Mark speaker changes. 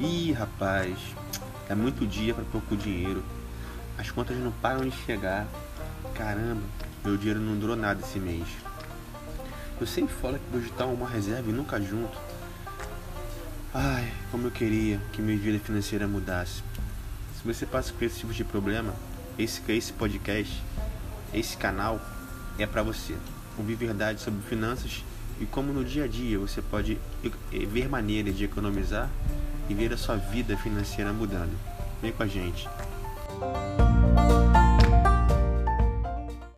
Speaker 1: Ih, rapaz, é muito dia para pouco dinheiro. As contas não param de chegar. Caramba, meu dinheiro não durou nada esse mês. Eu sempre falo que vou juntar uma reserva e nunca junto. Ai, como eu queria que minha vida financeira mudasse. Se você passa por esse tipo de problema, esse, esse podcast, esse canal é para você. Ouvir verdade sobre finanças e como no dia a dia você pode ver maneiras de economizar e ver a sua vida financeira mudando. Vem com a gente.